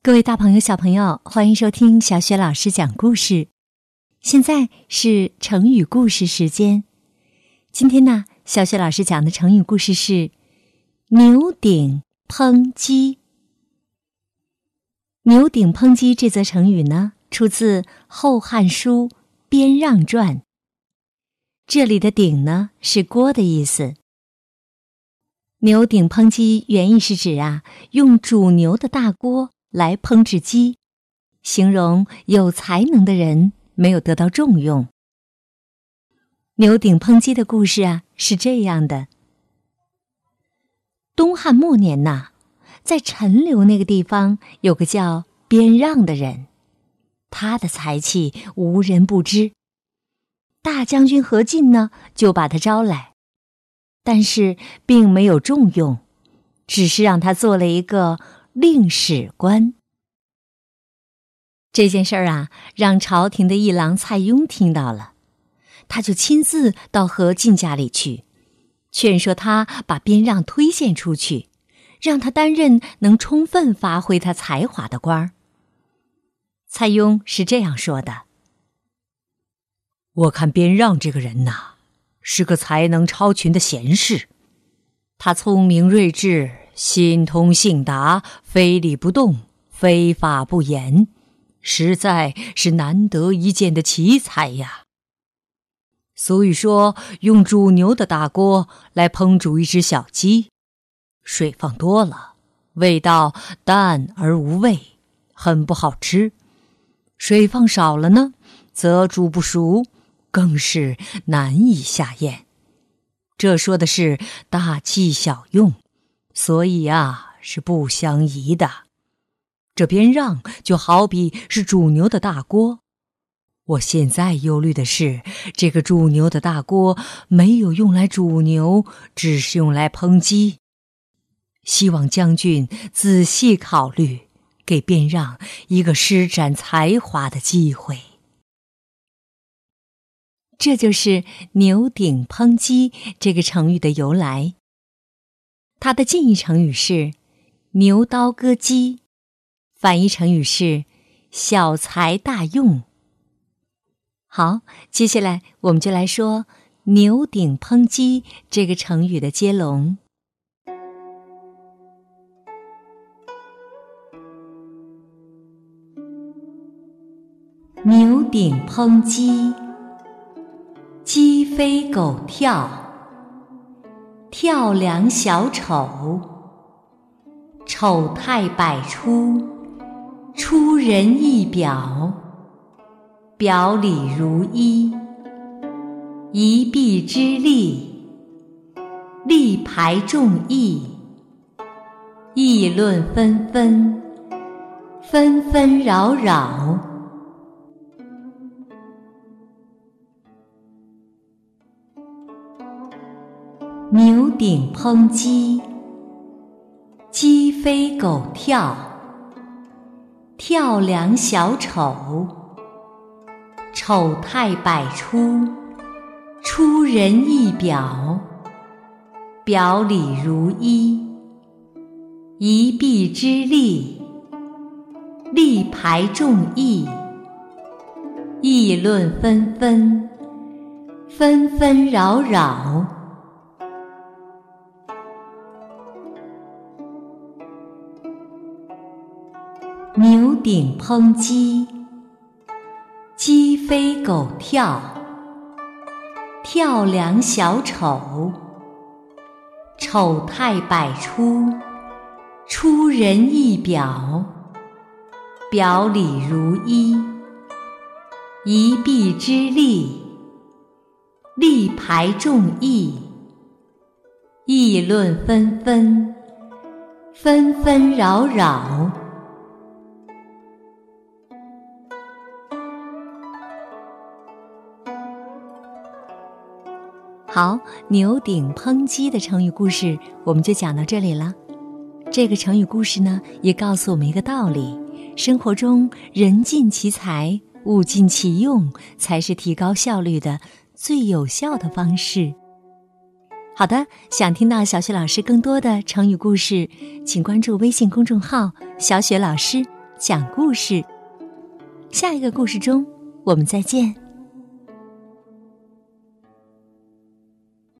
各位大朋友、小朋友，欢迎收听小雪老师讲故事。现在是成语故事时间。今天呢，小雪老师讲的成语故事是“牛顶抨击”。牛顶抨击这则成语呢，出自《后汉书·边让传》。这里的“顶”呢，是锅的意思。牛顶抨击原意是指啊，用煮牛的大锅。来烹制鸡，形容有才能的人没有得到重用。牛顶烹鸡的故事啊，是这样的：东汉末年呐，在陈留那个地方有个叫边让的人，他的才气无人不知。大将军何进呢，就把他招来，但是并没有重用，只是让他做了一个。令史官这件事儿啊，让朝廷的一郎蔡邕听到了，他就亲自到何进家里去，劝说他把边让推荐出去，让他担任能充分发挥他才华的官儿。蔡邕是这样说的：“我看边让这个人呐，是个才能超群的贤士，他聪明睿智。”心通性达，非礼不动，非法不言，实在是难得一见的奇才呀。俗语说：“用煮牛的大锅来烹煮一只小鸡，水放多了，味道淡而无味，很不好吃；水放少了呢，则煮不熟，更是难以下咽。”这说的是大器小用。所以啊，是不相宜的。这边让就好比是煮牛的大锅。我现在忧虑的是，这个煮牛的大锅没有用来煮牛，只是用来烹鸡。希望将军仔细考虑，给边让一个施展才华的机会。这就是“牛顶烹鸡”这个成语的由来。它的近义成语是“牛刀割鸡”，反义成语是“小才大用”。好，接下来我们就来说“牛顶抨击”这个成语的接龙。“牛顶抨击”，鸡飞狗跳。跳梁小丑，丑态百出，出人意表，表里如一，一臂之力，力排众议，议论纷纷，纷纷扰扰。牛顶抨鸡，鸡飞狗跳，跳梁小丑，丑态百出，出人意表，表里如一，一臂之力，力排众议，议论纷纷，纷纷扰扰。牛顶抨鸡，鸡飞狗跳，跳梁小丑，丑态百出，出人意表，表里如一，一臂之力，力排众议，议论纷纷，纷纷扰扰。好，牛顶抨击的成语故事我们就讲到这里了。这个成语故事呢，也告诉我们一个道理：生活中人尽其才，物尽其用，才是提高效率的最有效的方式。好的，想听到小雪老师更多的成语故事，请关注微信公众号“小雪老师讲故事。下一个故事中，我们再见。